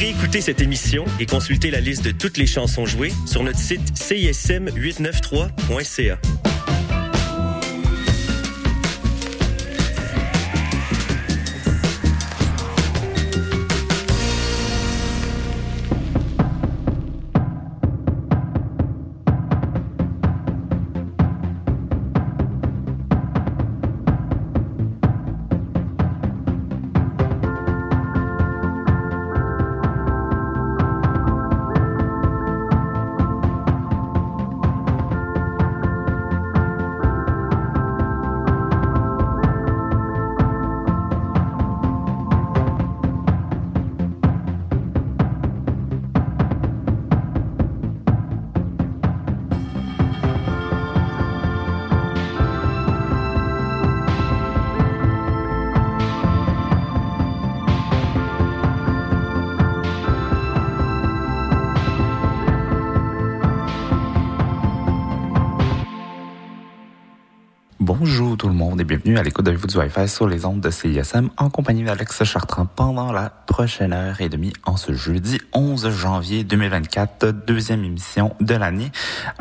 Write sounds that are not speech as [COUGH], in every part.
réécouter cette émission et consulter la liste de toutes les chansons jouées sur notre site cism893.ca. à l'écoute de vous du Wi-Fi sur les ondes de CISM en compagnie d'Alex Chartrand pendant la prochaine heure et demie en ce jeudi 11 janvier 2024, deuxième émission de l'année.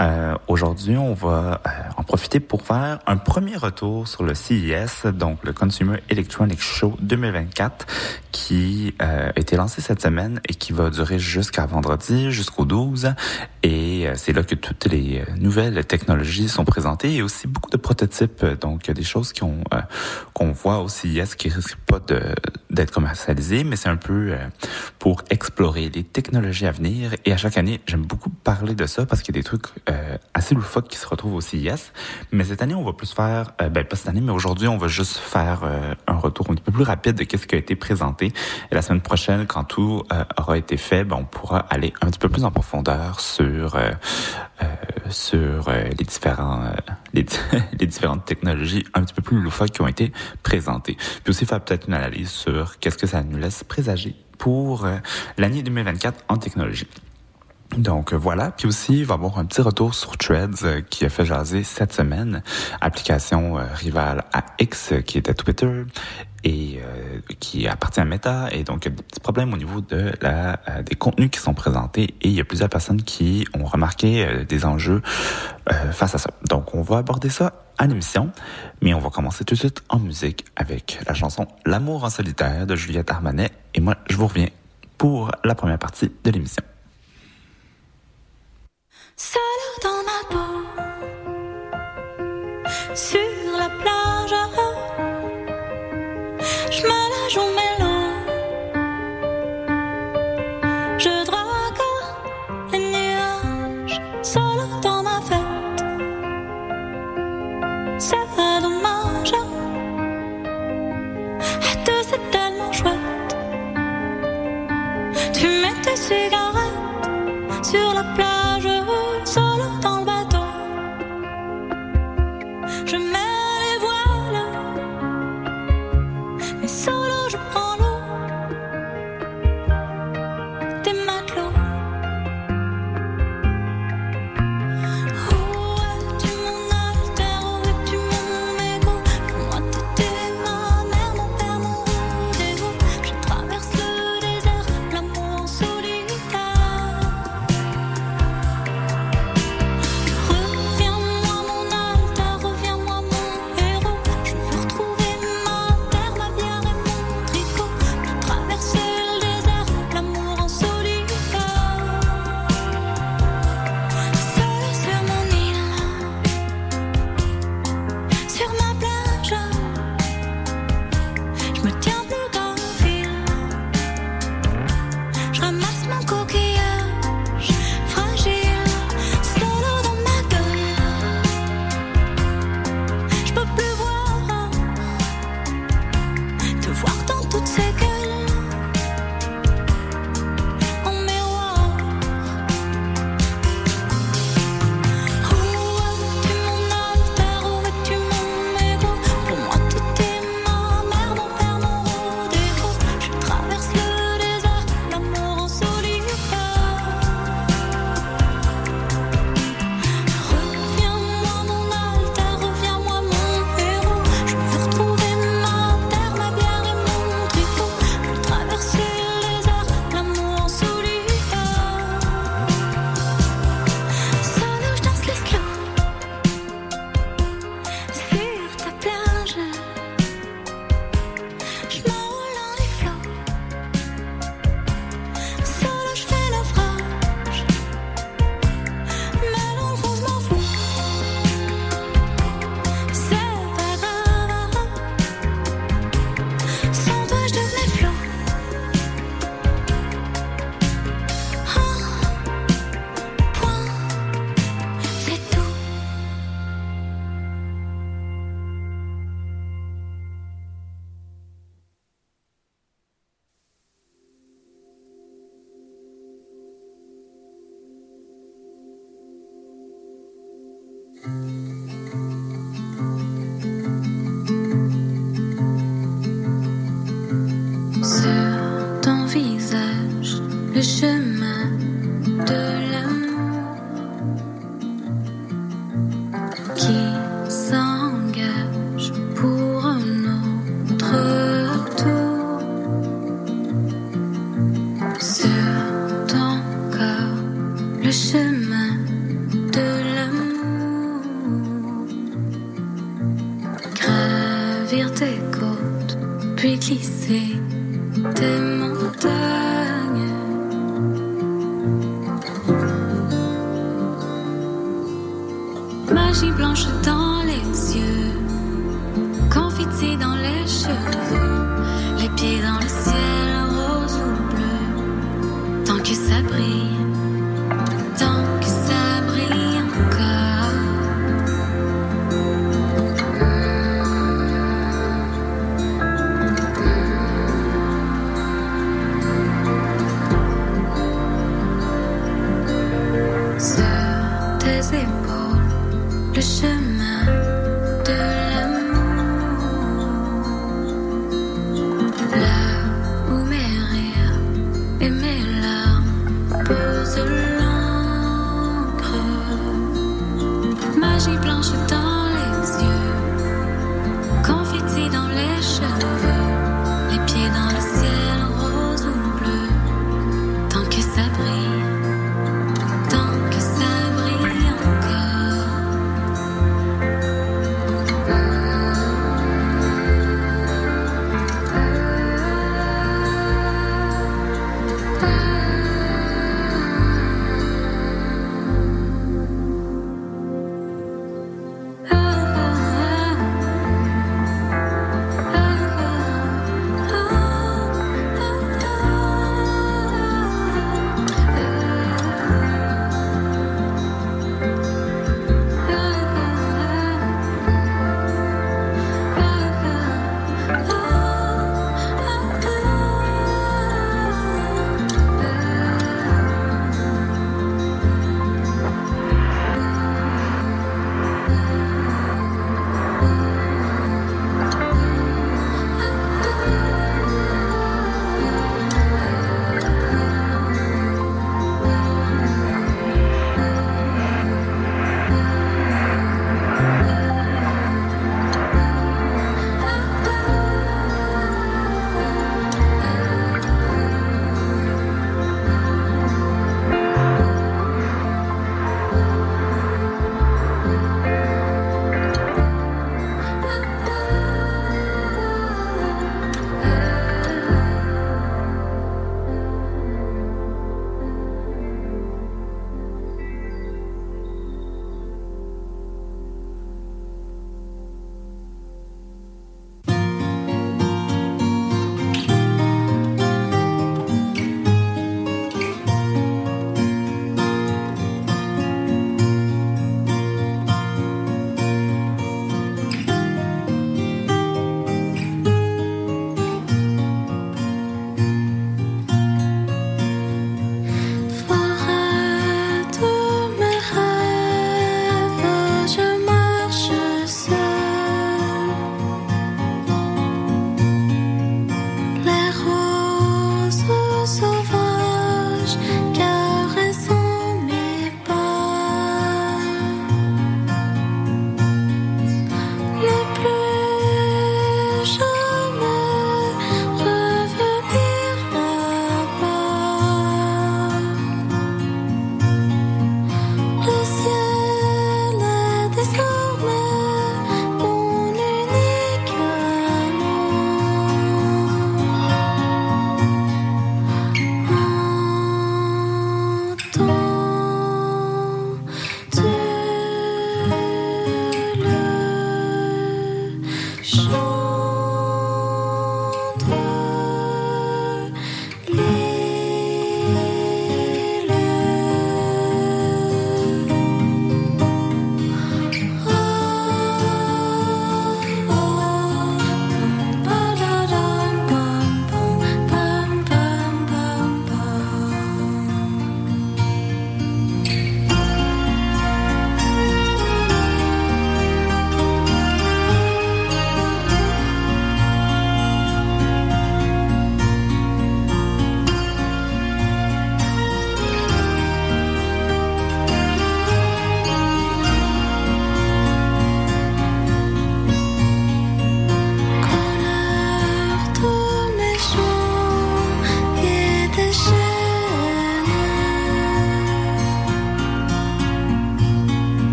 Euh, Aujourd'hui, on va euh, en profiter pour faire un premier retour sur le CIS, donc le Consumer Electronics Show 2024, qui euh, a été lancé cette semaine et qui va durer jusqu'à vendredi, jusqu'au 12. Et euh, c'est là que toutes les nouvelles technologies sont présentées et aussi beaucoup de prototypes donc des choses qu'on euh, qu'on voit au CIS qui risquent pas d'être commercialisées, mais c'est un peu euh, pour explorer les technologies à venir. Et à chaque année, j'aime beaucoup parler de ça parce qu'il y a des trucs euh, assez loufoques qui se retrouvent au CIS. Mais cette année, on va plus faire, ben pas cette année, mais aujourd'hui, on va juste faire un retour un peu plus rapide de qu'est-ce qui a été présenté. Et la semaine prochaine, quand tout aura été fait, ben, on pourra aller un petit peu plus en profondeur sur sur les différents les, [LAUGHS] les différentes technologies un petit peu plus loufoques qui ont été présentées. Puis aussi faire peut-être une analyse sur qu'est-ce que ça nous laisse présager pour euh, l'année 2024 en technologie. Donc voilà, puis aussi il va avoir un petit retour sur Threads euh, qui a fait jaser cette semaine, application euh, rivale à X qui était Twitter et qui appartient à Meta. Et donc il y a des petits problèmes au niveau de la des contenus qui sont présentés. Et il y a plusieurs personnes qui ont remarqué des enjeux face à ça. Donc on va aborder ça à l'émission, mais on va commencer tout de suite en musique avec la chanson L'amour en solitaire de Juliette Armanet. Et moi je vous reviens pour la première partie de l'émission. Seul dans ma peau, sur la plage, je me la joue mélo. Je drague les nuages, seul dans ma fête. C'est dommage, être c'est tellement chouette. Tu mets tes cigarettes sur la plage.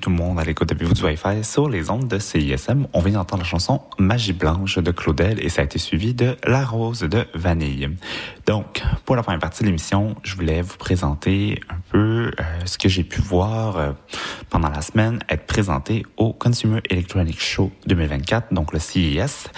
Tout le monde à l'écoute de vous du Wi-Fi sur les ondes de CISM. On vient d'entendre la chanson Magie Blanche de Claudel et ça a été suivi de La Rose de Vanille. Donc, pour la première partie de l'émission, je voulais vous présenter un peu euh, ce que j'ai pu voir euh, pendant la semaine être présenté au Consumer Electronics Show 2024, donc le CES.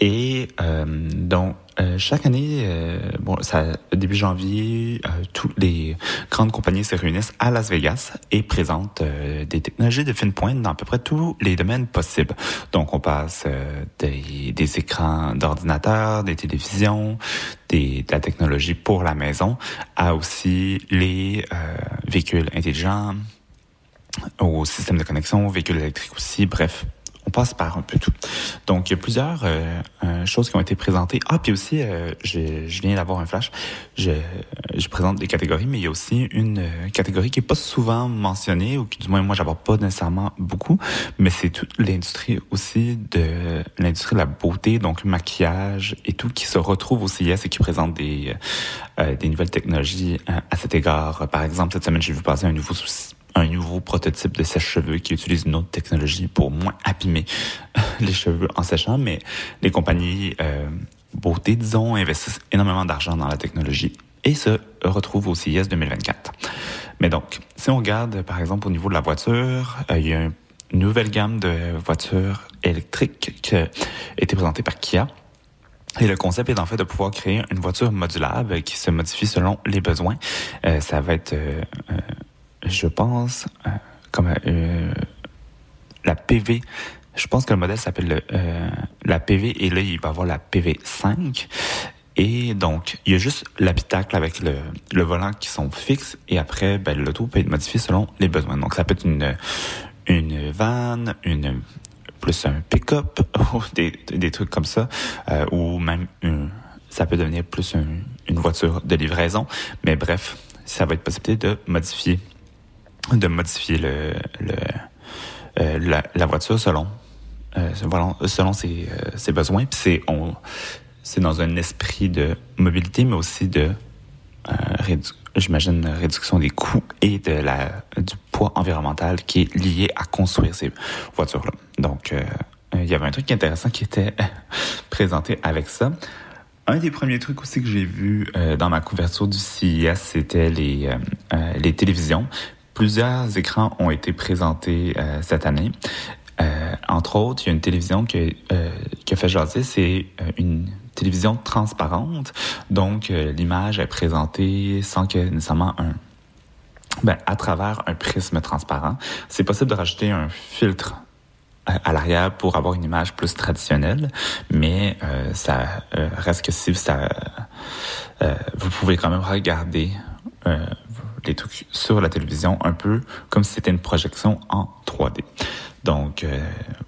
Et euh, donc, euh, chaque année, euh, bon, ça, début janvier, euh, toutes les grandes compagnies se réunissent à Las Vegas et présentent euh, des technologies de fine pointe dans à peu près tous les domaines possibles. Donc, on passe des, des, écrans d'ordinateur, des télévisions, des, de la technologie pour la maison, à aussi les véhicules intelligents, au système de connexion, véhicules électriques aussi, bref, on passe par un peu tout. Donc, il y a plusieurs euh, euh, choses qui ont été présentées. Ah, puis aussi, euh, je, je, viens d'avoir un flash. Je, je, présente des catégories, mais il y a aussi une euh, catégorie qui est pas souvent mentionnée, ou qui, du moins, moi, j'aborde pas nécessairement beaucoup, mais c'est toute l'industrie aussi de l'industrie de la beauté, donc maquillage et tout, qui se retrouve au CIS et qui présente des, euh, des nouvelles technologies à cet égard. Par exemple, cette semaine, j'ai vu passer un nouveau souci un nouveau prototype de sèche-cheveux qui utilise une autre technologie pour moins abîmer les cheveux en séchant, mais les compagnies euh, beauté, disons, investissent énormément d'argent dans la technologie et se retrouvent au CIS 2024. Mais donc, si on regarde, par exemple, au niveau de la voiture, euh, il y a une nouvelle gamme de voitures électriques qui a été présentée par Kia. Et le concept est en fait de pouvoir créer une voiture modulable qui se modifie selon les besoins. Euh, ça va être euh, je pense, euh, comme euh, la PV. Je pense que le modèle s'appelle euh, la PV et là, il va avoir la PV5. Et donc, il y a juste l'habitacle avec le, le, volant qui sont fixes et après, ben, l'auto peut être modifié selon les besoins. Donc, ça peut être une, une van, une plus un pick-up, [LAUGHS] des, des trucs comme ça, euh, ou même une, ça peut devenir plus une voiture de livraison. Mais bref, ça va être possible de modifier de modifier euh, la, voiture selon euh, selon ses, euh, besoins. Puis c'est on c'est dans un esprit de mobilité, mais aussi de euh, j'imagine réduction des coûts et de la du poids environnemental qui est lié à construire ces voitures là. Donc euh, il y avait un truc intéressant qui était [LAUGHS] présenté avec ça. Un des premiers trucs aussi que j'ai vu euh, dans ma couverture du CIS, c'était les, euh, les télévisions. Plusieurs écrans ont été présentés euh, cette année. Euh, entre autres, il y a une télévision qui, euh, qui a fait jaser, c'est euh, une télévision transparente. Donc, euh, l'image est présentée sans que nécessairement un... Ben, à travers un prisme transparent. C'est possible de rajouter un filtre à l'arrière pour avoir une image plus traditionnelle, mais euh, ça euh, reste que si ça, euh, vous pouvez quand même regarder les trucs sur la télévision un peu comme si c'était une projection en 3D. Donc euh,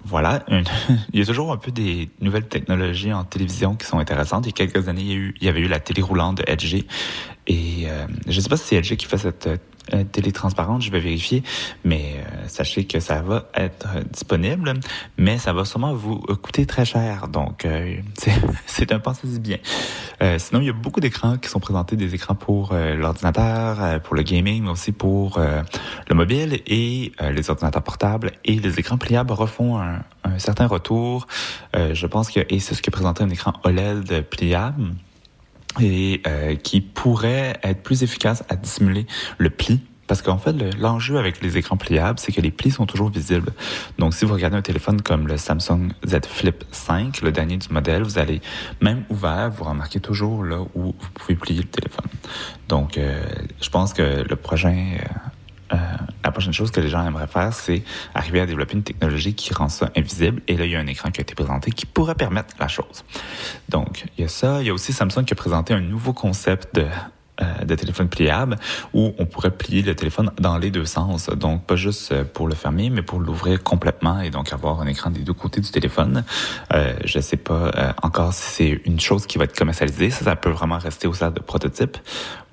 voilà, [LAUGHS] il y a toujours un peu des nouvelles technologies en télévision qui sont intéressantes. Il y a quelques années, il y avait eu la télé roulante de LG et euh, je ne sais pas si c'est LG qui fait cette euh, télé transparente, je vais vérifier, mais euh, sachez que ça va être disponible, mais ça va sûrement vous coûter très cher, donc euh, [LAUGHS] c'est un pensez-y bien. Euh, sinon, il y a beaucoup d'écrans qui sont présentés, des écrans pour l'ordinateur, pour le gaming, mais aussi pour le mobile et les ordinateurs portables et les écrans pliables refont un, un certain retour. je pense que Asus qui a présenté un écran OLED pliable et euh, qui pourrait être plus efficace à dissimuler le pli. Parce qu'en fait, l'enjeu avec les écrans pliables, c'est que les plis sont toujours visibles. Donc, si vous regardez un téléphone comme le Samsung Z Flip 5, le dernier du modèle, vous allez, même ouvert, vous remarquez toujours là où vous pouvez plier le téléphone. Donc, euh, je pense que le prochain euh, prochaine chose que les gens aimeraient faire, c'est arriver à développer une technologie qui rend ça invisible. Et là, il y a un écran qui a été présenté qui pourrait permettre la chose. Donc, il y a ça. Il y a aussi Samsung qui a présenté un nouveau concept de de téléphone pliable où on pourrait plier le téléphone dans les deux sens. Donc, pas juste euh, pour le fermer, mais pour l'ouvrir complètement et donc avoir un écran des deux côtés du téléphone. Euh, je sais pas euh, encore si c'est une chose qui va être commercialisée. Ça, ça peut vraiment rester au stade de prototype.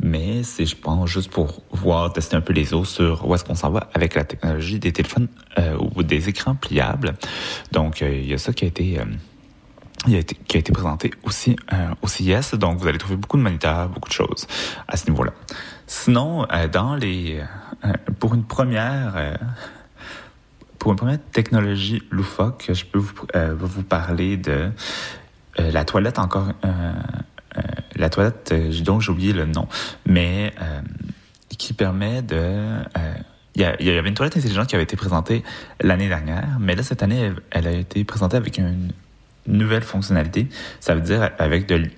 Mais c'est, je pense, juste pour voir, tester un peu les os sur où est-ce qu'on s'en va avec la technologie des téléphones ou des écrans pliables. Donc, il y a ça qui a été qui a été présenté aussi euh, au CIS. Donc, vous allez trouver beaucoup de moniteurs, beaucoup de choses à ce niveau-là. Sinon, euh, dans les, pour une première, euh, pour une première technologie loufoque, je peux vous, vous parler de la toilette encore. la toilette, dont j'ai oublié le nom, mais qui permet de il y, avait une toilette intelligente qui avait été présentée l'année dernière, mais là, cette année, elle, a été présentée avec une nouvelle fonctionnalité. Ça veut dire avec de,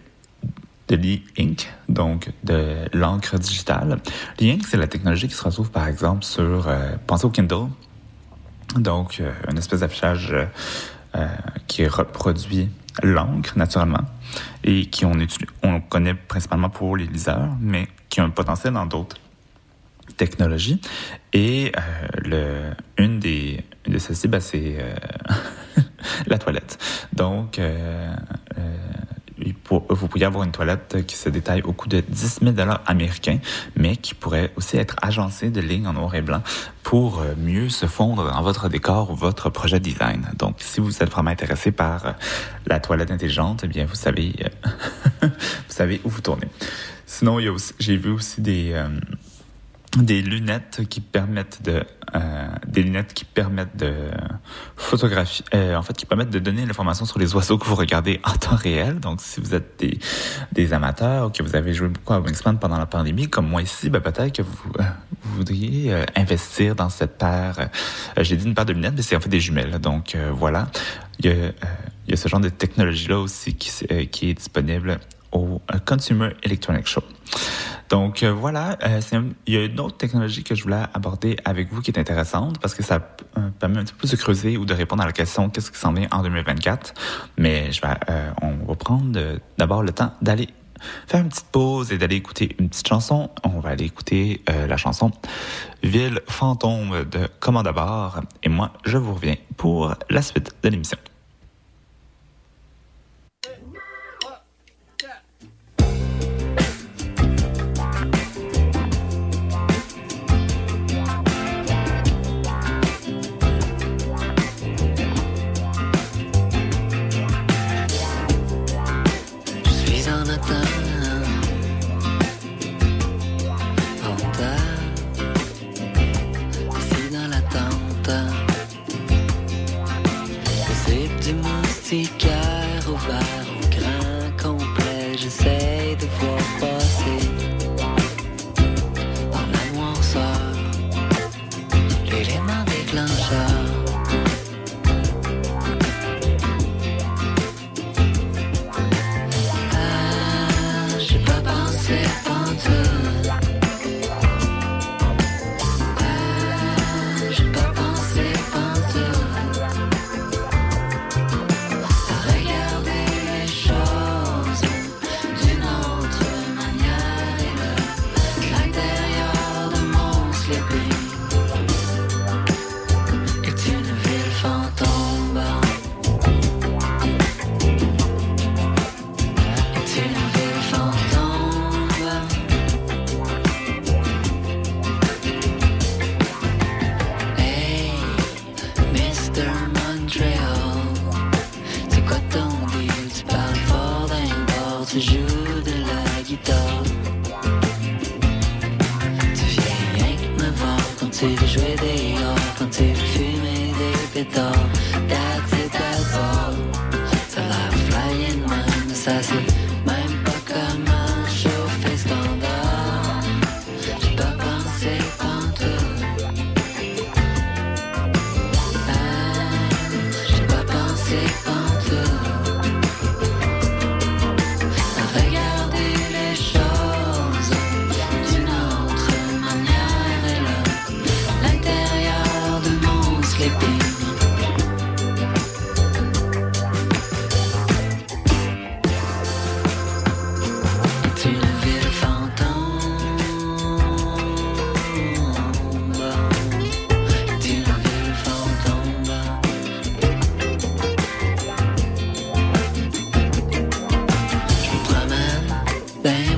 de l'e-ink, donc de l'encre digitale. L'e-ink, c'est la technologie qui se retrouve, par exemple, sur... Euh, pensez au Kindle. Donc, euh, une espèce d'affichage euh, qui reproduit l'encre, naturellement, et qui on, on connaît principalement pour les liseurs, mais qui a un potentiel dans d'autres technologie. Et euh, le, une des de celles-ci, ben, c'est euh, [LAUGHS] la toilette. Donc, euh, vous pourriez avoir une toilette qui se détaille au coût de 10 000 américains, mais qui pourrait aussi être agencée de lignes en noir et blanc pour mieux se fondre dans votre décor ou votre projet design. Donc, si vous êtes vraiment intéressé par la toilette intelligente, eh bien, vous savez, [LAUGHS] vous savez où vous tournez. Sinon, j'ai vu aussi des des lunettes qui permettent de euh, des lunettes qui permettent de photographier euh, en fait qui permettent de donner l'information sur les oiseaux que vous regardez en temps réel. Donc si vous êtes des, des amateurs ou que vous avez joué beaucoup à Wingspan pendant la pandémie comme moi ici ben peut-être que vous, euh, voudriez euh, investir dans cette paire. J'ai dit une paire de lunettes mais c'est en fait des jumelles. Donc voilà. Il y a il y a ce genre de technologie là aussi qui, qui est disponible au Consumer Electronics Show. Donc euh, voilà, euh, il y a une autre technologie que je voulais aborder avec vous qui est intéressante parce que ça euh, permet un petit peu de creuser ou de répondre à la question qu'est-ce qui s'en vient en 2024. Mais je vais, on va prendre d'abord le temps d'aller faire une petite pause et d'aller écouter une petite chanson. On va aller écouter la chanson Ville fantôme de Commande à Et moi, je vous reviens pour la suite de l'émission.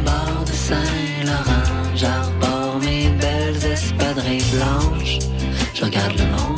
bord de Saint-Laurent, j'arbore mes belles espadrilles blanches, je regarde le monde.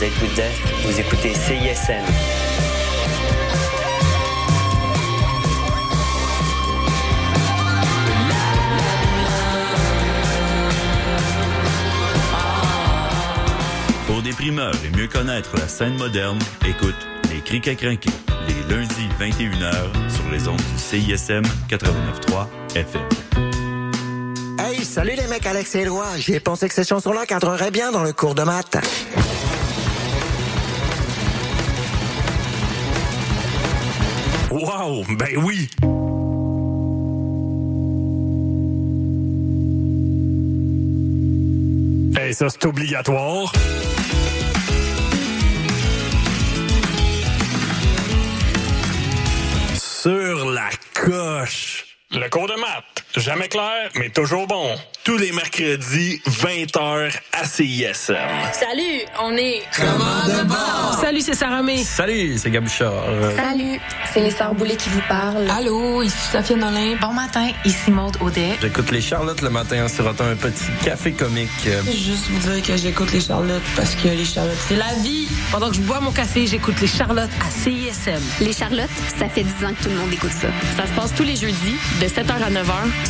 Date with Death. Vous écoutez CISM. Pour des primeurs et mieux connaître la scène moderne, écoute Les Crics à crinquer, les lundis 21h sur les ondes du CISM 89.3 FM. Salut les mecs, Alex et Éloi. J'ai pensé que ces chansons-là cadreraient bien dans le cours de maths. Ben oui! Et ça, c'est obligatoire. Sur la coche. Le cours de maths jamais clair, mais toujours bon. Tous les mercredis, 20h à CISM. Salut, on est... Comment de bord? Salut, c'est Sarah May. Salut, c'est Gabuchard. Salut, c'est les Sœurs Boulay qui vous parlent. Allô, ici Sophie Nolin. Bon matin, ici Maude Audet. J'écoute les Charlottes le matin en sirotant un petit café comique. Juste vous dire que j'écoute les Charlottes parce que les Charlottes, c'est la vie. Pendant que je bois mon café, j'écoute les Charlottes à CISM. Les Charlottes, ça fait 10 ans que tout le monde écoute ça. Ça se passe tous les jeudis de 7h à 9h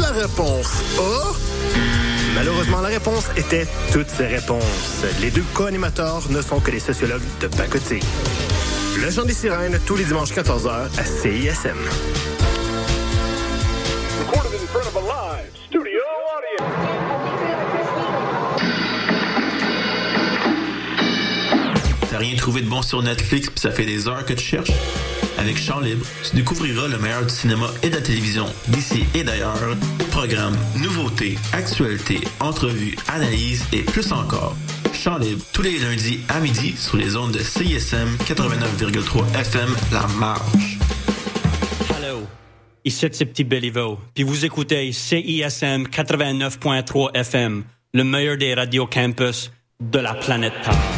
La réponse A. Malheureusement, la réponse était toutes ces réponses. Les deux co-animateurs ne sont que des sociologues de pacoté. Le chant des sirènes, tous les dimanches 14h à CISM. T'as rien trouvé de bon sur Netflix puis ça fait des heures que tu cherches? Avec Chant Libre, tu découvriras le meilleur du cinéma et de la télévision d'ici et d'ailleurs. Programmes, nouveautés, actualités, entrevues, analyses et plus encore. Chant Libre, tous les lundis à midi sur les ondes de CISM 89,3 FM La Marge. Hello, ici c'est Petit Béliveau, puis vous écoutez CISM 89.3 FM, le meilleur des radios campus de la planète Terre.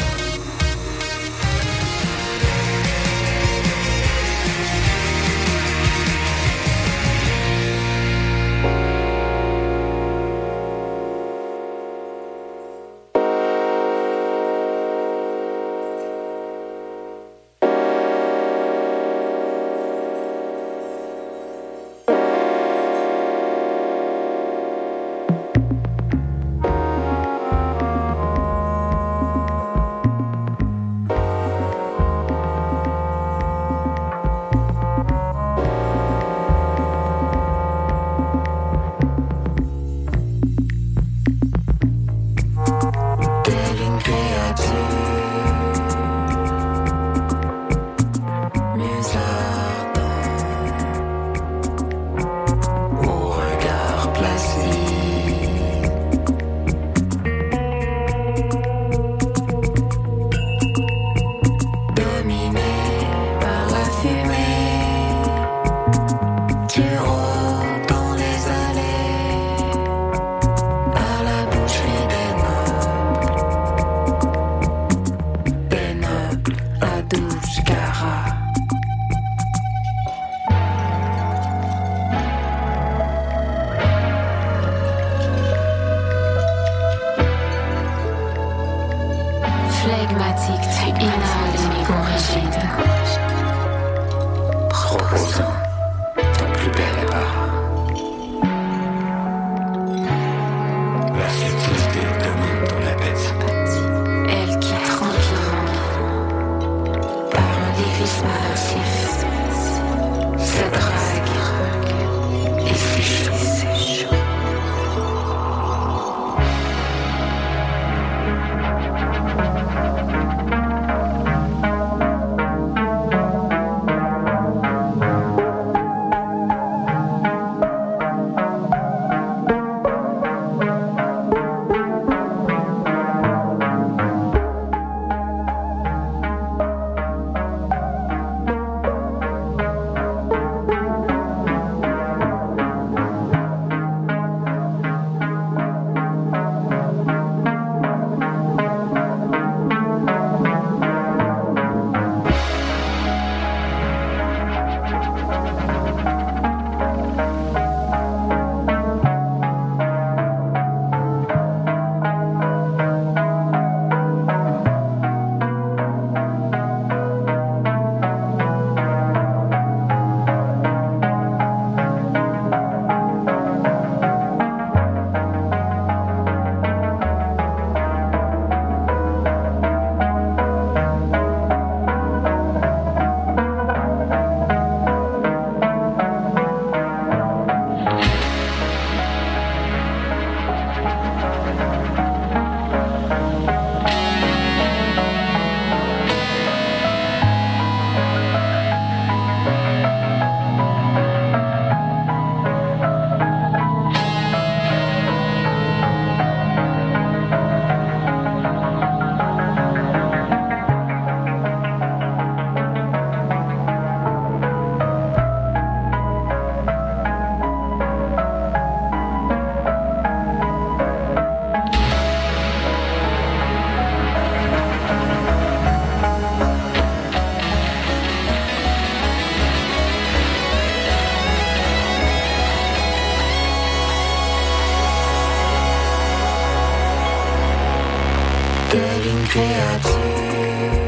Créature.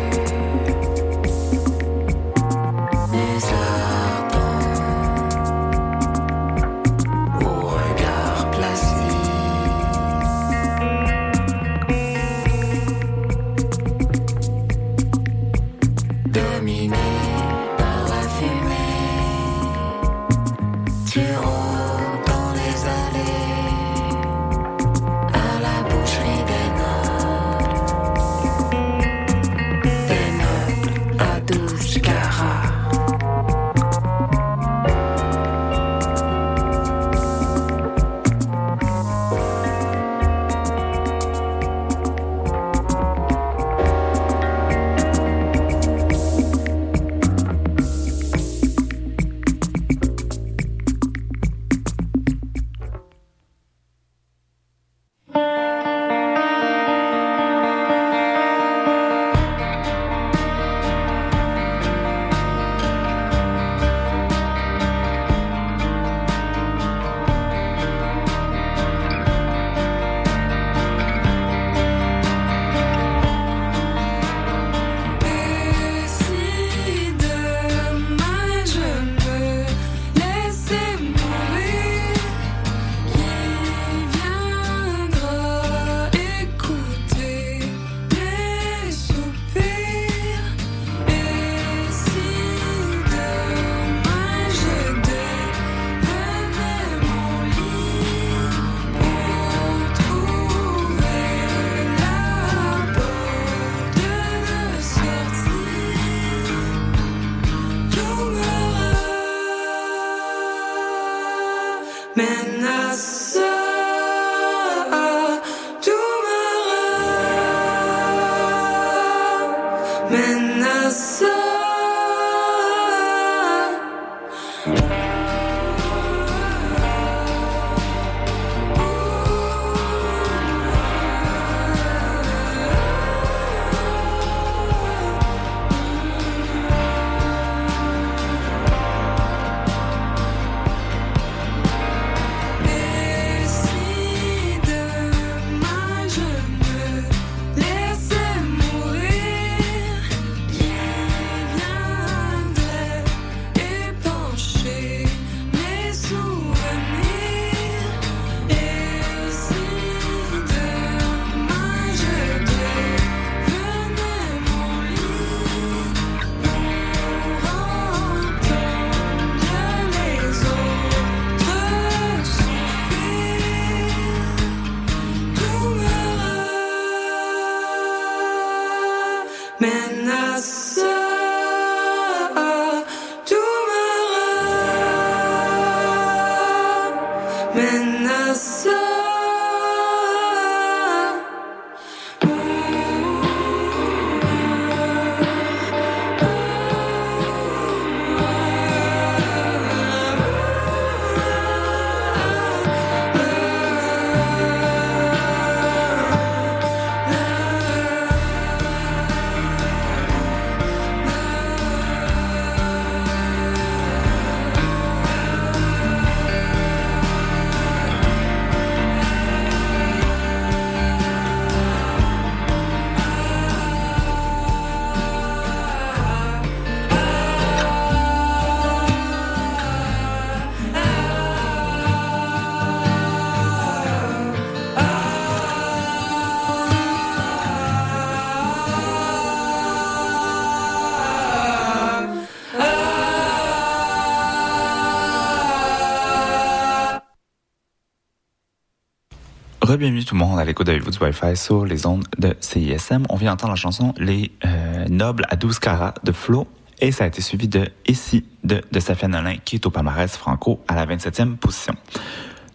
Re-bienvenue tout le monde à l'écoute de vous du Wi-Fi sur les ondes de CISM. On vient d'entendre la chanson Les euh, Nobles à 12 carats de Flo et ça a été suivi de Ici de, de Safia Nolin qui est au palmarès franco à la 27e position.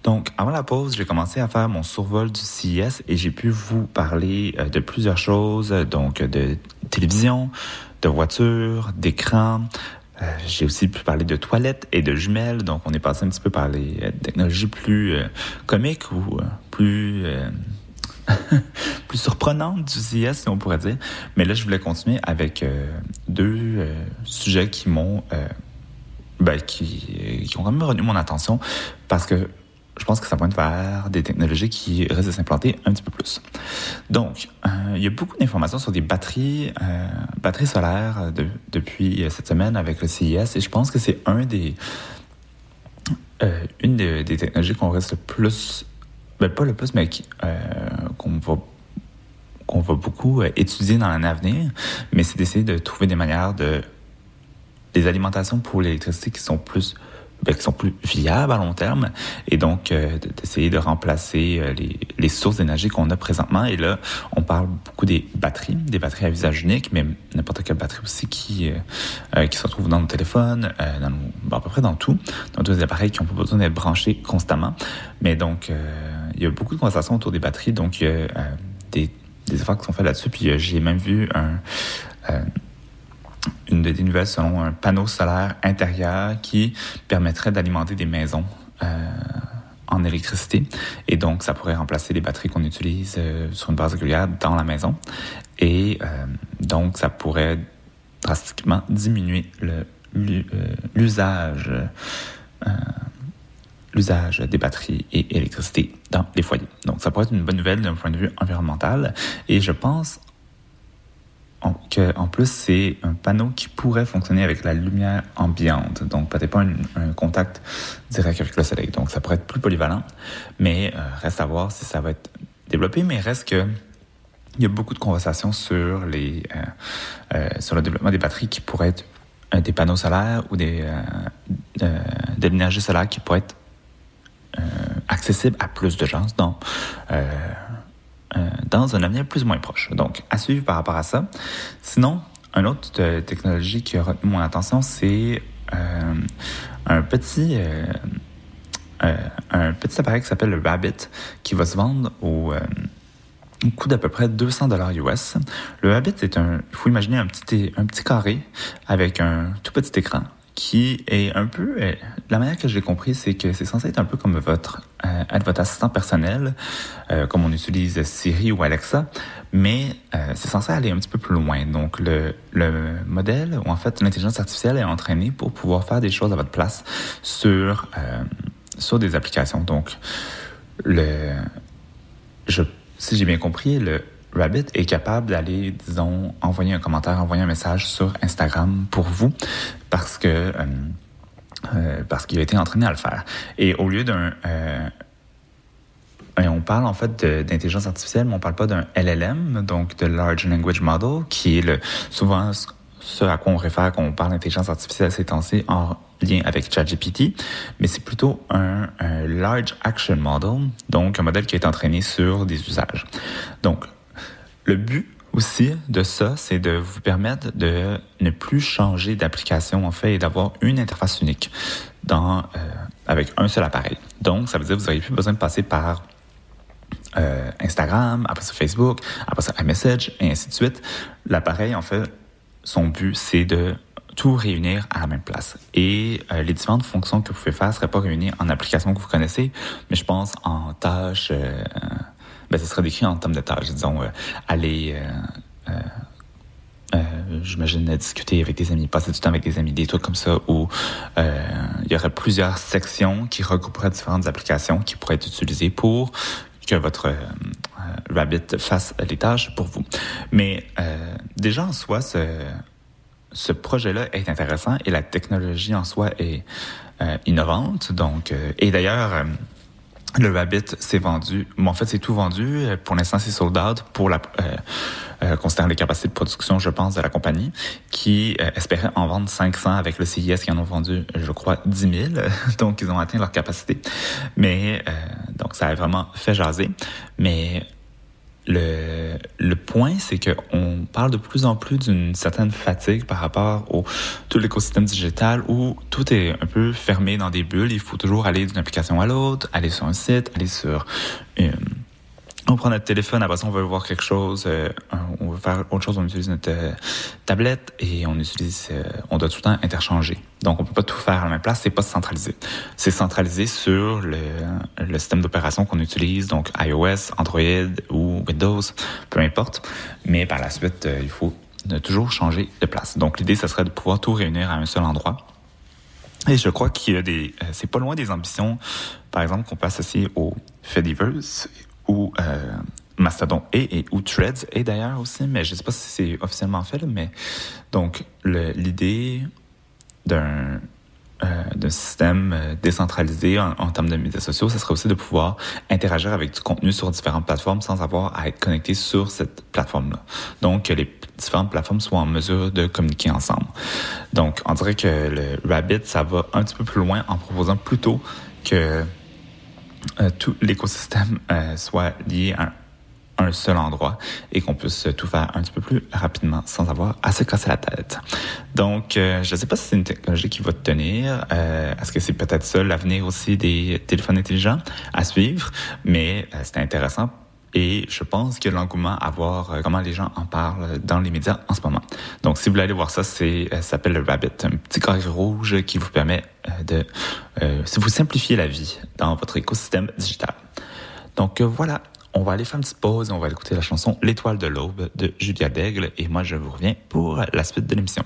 Donc, avant la pause, j'ai commencé à faire mon survol du CIS et j'ai pu vous parler euh, de plusieurs choses, donc de télévision, de voitures, d'écran. Euh, j'ai aussi pu parler de toilettes et de jumelles, donc on est passé un petit peu par les euh, technologies plus euh, comiques ou plus [LAUGHS] plus surprenantes du CIS, si on pourrait dire. Mais là, je voulais continuer avec deux sujets qui m'ont ben, qui, qui ont quand même retenu mon attention parce que je pense que ça pointe vers des technologies qui risquent de s'implanter un petit peu plus. Donc, euh, il y a beaucoup d'informations sur des batteries, euh, batteries solaires de, depuis cette semaine avec le CIS et je pense que c'est un des, euh, une des, technologies qu'on reste le plus, ben pas le plus, mais qu'on va qu'on va beaucoup étudier dans l'année à venir, mais c'est d'essayer de trouver des manières de des alimentations pour l'électricité qui sont plus ben, qui sont plus viables à long terme et donc euh, d'essayer de remplacer euh, les, les, sources d'énergie qu'on a présentement. Et là, on parle beaucoup des batteries, des batteries à visage unique, mais n'importe quelle batterie aussi qui euh, qui se retrouve dans nos téléphones, dans nos, à peu près dans tout, dans tous les appareils qui ont pas besoin d'être branchés constamment. Mais donc, il y a beaucoup de conversations autour des batteries, donc il des, des efforts qui sont faits là-dessus. Puis j'ai même vu un une des nouvelles selon un panneau solaire intérieur qui permettrait d'alimenter des maisons euh, en électricité. Et donc, ça pourrait remplacer les batteries qu'on utilise euh, sur une base régulière dans la maison. Et euh, donc, ça pourrait drastiquement diminuer l'usage l'usage des batteries et électricité dans les foyers. Donc, ça pourrait être une bonne nouvelle d'un point de vue environnemental. Et je pense en, en plus, c'est un panneau qui pourrait fonctionner avec la lumière ambiante. Donc, peut-être pas un, contact direct avec le soleil. Donc, ça pourrait être plus polyvalent. Mais euh, reste à voir si ça va être développé. Mais reste que il y a beaucoup de conversations sur les euh, euh, sur le développement des batteries qui pourraient être des panneaux solaires ou des de l'énergie solaire qui pourrait être accessible à plus de gens. Donc, euh, dans un avenir plus ou moins proche. Donc, à suivre par rapport à ça. Sinon, une autre euh, technologie qui a retenu mon attention, c'est euh, un petit euh, euh, un petit appareil qui s'appelle le Rabbit, qui va se vendre au coût d'à peu près 200 dollars US. Le Rabbit est un, il faut imaginer un petit un petit carré avec un tout petit écran qui est un peu euh, la manière que j'ai compris c'est que c'est censé être un peu comme votre euh, votre assistant personnel euh, comme on utilise Siri ou Alexa mais euh, c'est censé aller un petit peu plus loin. Donc le, le modèle ou en fait l'intelligence artificielle est entraînée pour pouvoir faire des choses à votre place sur sur des applications. Donc le si j'ai bien compris le Rabbit est capable d'aller, disons, envoyer un commentaire, envoyer un message sur Instagram pour vous parce que euh, euh, parce qu'il a été entraîné à le faire. Et au lieu d'un euh, on parle en fait d'intelligence artificielle, mais on parle pas d'un LLM, donc de Large Language Model, qui est le, souvent ce à quoi on réfère quand on parle d'intelligence artificielle ces temps-ci en lien avec ChatGPT, mais c'est plutôt un, un, Large Action Model, donc un modèle qui est entraîné sur des usages. Donc, le but aussi de ça, c'est de vous permettre de ne plus changer d'application en fait et d'avoir une interface unique dans euh, avec un seul appareil. Donc, ça veut dire que vous n'aurez plus besoin de passer par euh, Instagram, après ça Facebook, après ça iMessage et ainsi de suite. L'appareil, en fait, son but, c'est de tout réunir à la même place. Et euh, les différentes fonctions que vous pouvez faire ne seraient pas réunies en applications que vous connaissez, mais je pense en tâches ben, ce serait décrit en termes de tâches, disons, euh, aller, euh, euh, euh j'imagine, discuter avec des amis, passer du temps avec des amis, des trucs comme ça, où il y aurait plusieurs sections qui regrouperaient différentes applications qui pourraient être utilisées pour que votre Rabbit fasse les tâches pour vous. Mais déjà en soi, ce, ce projet-là est intéressant et la technologie en soi est innovante. Donc, et d'ailleurs, le Rabbit s'est vendu. Bon, en fait, c'est tout vendu. Pour l'instant, c'est sold out pour la, euh, euh, considérant les capacités de production, je pense, de la compagnie, qui euh, espérait en vendre 500 avec le CIS, qui en ont vendu, je crois, 10 000. [LAUGHS] donc, ils ont atteint leur capacité. Mais, euh, donc, ça a vraiment fait jaser. Mais le, le point, c'est qu'on parle de plus en plus d'une certaine fatigue par rapport au tout l'écosystème digital où tout est un peu fermé dans des bulles. Il faut toujours aller d'une application à l'autre, aller sur un site, aller sur une, on prend notre téléphone, après ça, on veut voir quelque chose, euh, on veut faire autre chose, on utilise notre euh, tablette et on utilise, euh, on doit tout le temps interchanger. Donc, on peut pas tout faire à la même place, c'est pas centralisé. C'est centralisé sur le, le système d'opération qu'on utilise, donc iOS, Android ou Windows, peu importe. Mais par la suite, il faut toujours changer de place. Donc, l'idée, ce serait de pouvoir tout réunir à un seul endroit Et je crois qu'il y a des, euh, c'est pas loin des ambitions, par exemple, qu'on peut associer au Fediverse ou euh, Mastodon et, et ou Threads et d'ailleurs aussi, mais je sais pas si c'est officiellement fait, mais donc l'idée d'un euh, système euh, décentralisé en, en, termes de médias sociaux, ce serait aussi de pouvoir interagir avec du contenu sur différentes plateformes sans avoir à être connecté sur cette plateforme-là. Donc, que les différentes plateformes soient en mesure de communiquer ensemble. Donc, on dirait que le Rabbit, ça va un petit peu plus loin en proposant plutôt que euh, tout l'écosystème euh, soit lié à un seul endroit et qu'on puisse tout faire un petit peu plus rapidement sans avoir à se casser la tête. Donc, euh, je ne sais pas si c'est une technologie qui va tenir. Est-ce que c'est peut-être ça l'avenir aussi des téléphones intelligents à suivre? Mais c'est intéressant et je pense qu'il y a l'engouement à voir euh, comment les gens en parlent dans les médias en ce moment. Donc, si vous voulez aller voir ça, c'est ça s'appelle le Rabbit, un petit carré rouge qui vous permet de si vous simplifier la vie dans votre écosystème digital. Donc voilà, on va aller faire une petite pause et on va écouter la chanson L'étoile de l'aube de Julia Daigle et moi je vous reviens pour la suite de l'émission.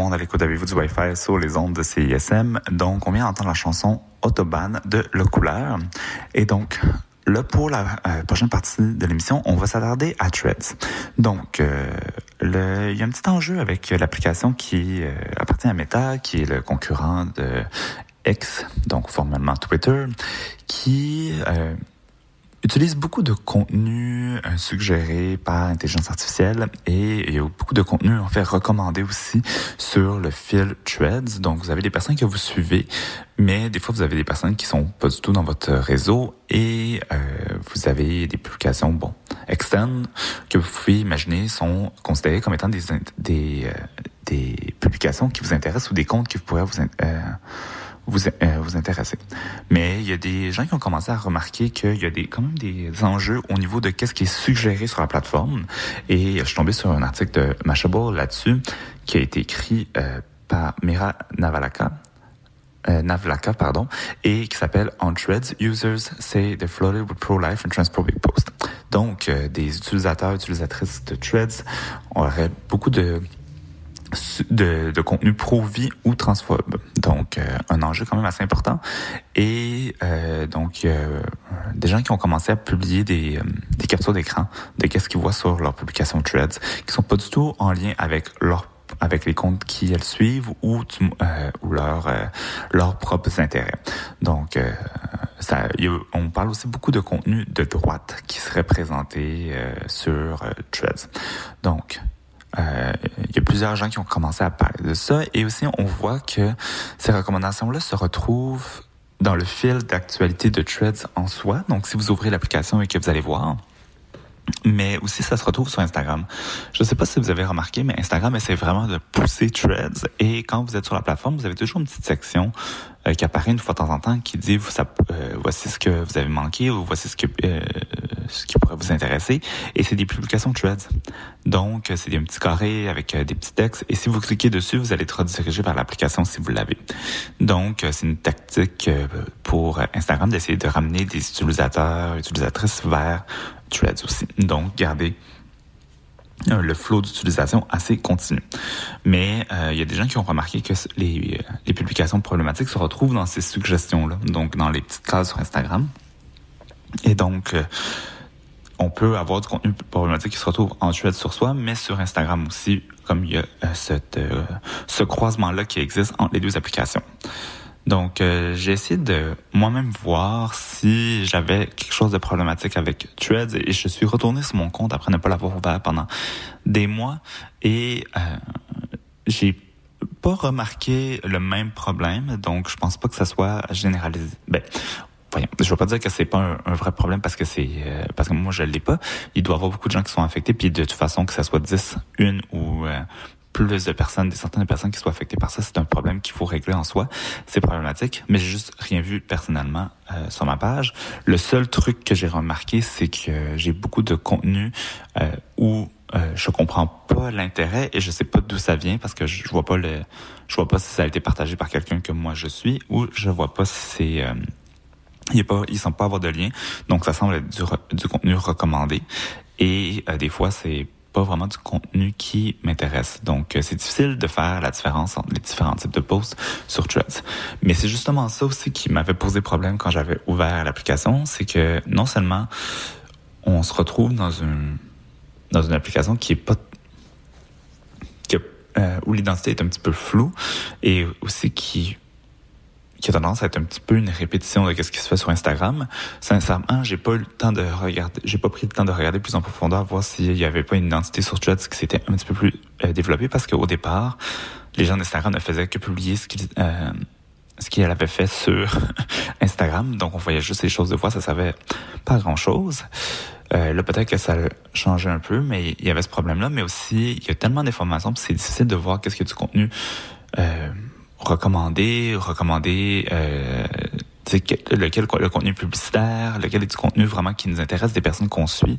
Monde à l'écoute avec vous du Wi-Fi sur les ondes de CISM. Donc, on vient d'entendre la chanson Autobahn de Le Couleur. Et donc, Là, pour la euh, prochaine partie de l'émission, on va s'attarder à Threads. Donc, euh, il y a un petit enjeu avec l'application qui euh, appartient à Meta, qui est le concurrent de X, donc formellement Twitter, qui utilise beaucoup de contenu euh, suggéré par intelligence artificielle et il y a beaucoup de contenu en fait recommandé aussi sur le fil Threads. Donc vous avez des personnes que vous suivez, mais des fois vous avez des personnes qui sont pas du tout dans votre réseau et euh, vous avez des publications bon externes que vous pouvez imaginer sont considérées comme étant des des, euh, des publications qui vous intéressent ou des comptes qui pourraient vous euh, vous, euh, vous intéresser. Mais il y a des gens qui ont commencé à remarquer qu'il y a des, quand même des enjeux au niveau de qu'est-ce qui est suggéré sur la plateforme. Et je suis tombé sur un article de Mashable là-dessus qui a été écrit euh, par Mira Navalaka euh, Navlaka, pardon, et qui s'appelle On Threads, Users Say They Floated with Pro-Life and Transphobic Post. Donc, euh, des utilisateurs, utilisatrices de Threads auraient beaucoup de de, de contenu pro-vie ou transphobe. Donc, euh, un enjeu quand même assez important. Et euh, donc, euh, des gens qui ont commencé à publier des, des captures d'écran de qu'est-ce qu'ils voient sur leur publication Threads, qui sont pas du tout en lien avec leur avec les comptes qui elles suivent ou, ou leur, leurs propres intérêts. Donc, ça, on parle aussi beaucoup de contenu de droite qui serait présenté sur Threads. Donc, il y a plusieurs gens qui ont commencé à parler de ça et aussi on voit que ces recommandations-là se retrouvent dans le fil d'actualité de Threads en soi. Donc, si vous ouvrez l'application et que vous allez voir, mais aussi ça se retrouve sur Instagram. Je ne sais pas si vous avez remarqué, mais Instagram essaie vraiment de pousser Threads et quand vous êtes sur la plateforme, vous avez toujours une petite section euh, qui apparaît une fois de temps en temps qui dit ça, euh, voici ce que vous avez manqué ou voici ce que euh, ce qui pourrait vous intéresser et c'est des publications Threads. Donc c'est des petits carrés avec des petits textes et si vous cliquez dessus, vous allez être redirigé vers l'application si vous l'avez. Donc c'est une tactique pour Instagram d'essayer de ramener des utilisateurs, utilisatrices vers Threads aussi. Donc, garder le flot d'utilisation assez continu. Mais il euh, y a des gens qui ont remarqué que les, les publications problématiques se retrouvent dans ces suggestions-là, donc dans les petites cases sur Instagram. Et donc, euh, on peut avoir du contenu problématique qui se retrouve en Threads sur soi, mais sur Instagram aussi, comme il y a euh, cette, ce croisement-là qui existe entre les deux applications. Donc, euh, j'ai essayé de moi-même voir si j'avais quelque chose de problématique avec Threads et je suis retourné sur mon compte après ne pas l'avoir ouvert pendant des mois et euh, j'ai pas remarqué le même problème. Donc, je pense pas que ça soit généralisé. Ben, voyons, je veux pas dire que c'est pas un, vrai problème parce que c'est euh, parce que moi je l'ai pas. Il doit y avoir beaucoup de gens qui sont affectés puis de toute façon que ça soit 10, une ou euh, plus de personnes, des certaines personnes qui soient affectées par ça, c'est un problème qu'il faut régler en soi. C'est problématique, mais j'ai juste rien vu personnellement euh, sur ma page. Le seul truc que j'ai remarqué, c'est que j'ai beaucoup de contenu euh, où euh, je comprends pas l'intérêt et je sais pas d'où ça vient parce que je vois pas le, je vois pas si ça a été partagé par quelqu'un que moi je suis ou je vois pas si c'est euh, il pas, ils semblent pas avoir de lien, donc ça semble être du, du contenu recommandé. Et euh, des fois, c'est pas vraiment du contenu qui m'intéresse. Donc, c'est difficile de faire la différence entre les différents types de posts sur Threads. Mais c'est justement ça aussi qui m'avait posé problème quand j'avais ouvert l'application, c'est que non seulement on se retrouve dans une dans une application qui est pas qui, euh, où l'identité est un petit peu floue et aussi qui qui a tendance à être un petit peu une répétition de ce qui se fait sur Instagram. Sincèrement, j'ai pas eu le temps de regarder, j'ai pas pris le temps de regarder plus en profondeur, voir s'il y avait pas une identité sur Threads qui s'était un petit peu plus euh, développée, parce qu'au départ, les gens d'Instagram ne faisaient que publier ce qu'ils euh, ce qu'elle avait fait sur [LAUGHS] Instagram, donc on voyait juste les choses de voix, ça savait pas grand chose. Euh, là, peut-être que ça changeait un peu, mais il y avait ce problème-là, mais aussi, il y a tellement d'informations, c'est difficile de voir qu'est-ce qu'il y a du contenu euh, recommandé, recommandé euh, lequel le contenu publicitaire, lequel est du contenu vraiment qui nous intéresse des personnes qu'on suit,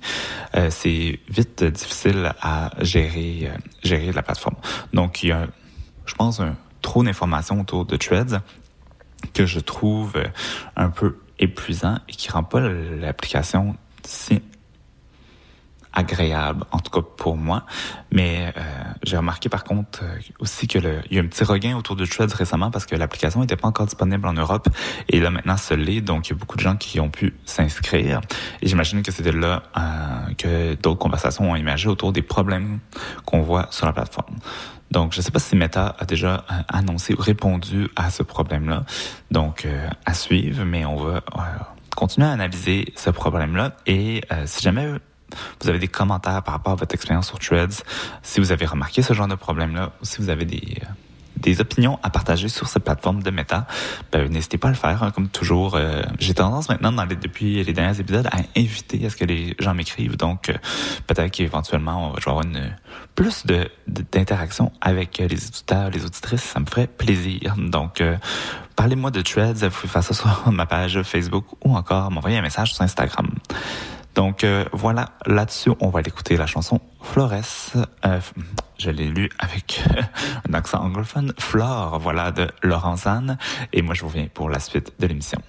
euh, c'est vite difficile à gérer euh, gérer la plateforme. Donc il y a, je pense, un trop d'informations autour de Threads que je trouve un peu épuisant et qui rend pas l'application si agréable, en tout cas pour moi. Mais euh, j'ai remarqué par contre euh, aussi que le, il y a un petit regain autour de Threads récemment parce que l'application n'était pas encore disponible en Europe et là maintenant ce l'est. Donc il y a beaucoup de gens qui ont pu s'inscrire et j'imagine que c'était là euh, que d'autres conversations ont émergé autour des problèmes qu'on voit sur la plateforme. Donc, je ne sais pas si Meta a déjà annoncé ou répondu à ce problème-là. Donc, euh, à suivre, mais on va euh, continuer à analyser ce problème-là. Et euh, si jamais vous avez des commentaires par rapport à votre expérience sur Threads, si vous avez remarqué ce genre de problème-là, ou si vous avez des, des opinions à partager sur cette plateforme de Meta, ben, n'hésitez pas à le faire. Hein, comme toujours, euh, j'ai tendance maintenant, depuis les derniers épisodes, à inviter à ce que les gens m'écrivent. Donc, euh, peut-être qu'éventuellement, je vais avoir plus de d'interaction avec les auditeurs, les auditrices. Ça me ferait plaisir. Donc, euh, parlez-moi de Threads. Vous pouvez faire ça sur [LAUGHS] ma page Facebook ou encore m'envoyer un message sur Instagram. Donc euh, voilà, là-dessus, on va l'écouter la chanson Flores. Euh, je l'ai lu avec [LAUGHS] un accent anglophone. Flore, voilà, de Laurent Zane. Et moi, je vous reviens pour la suite de l'émission.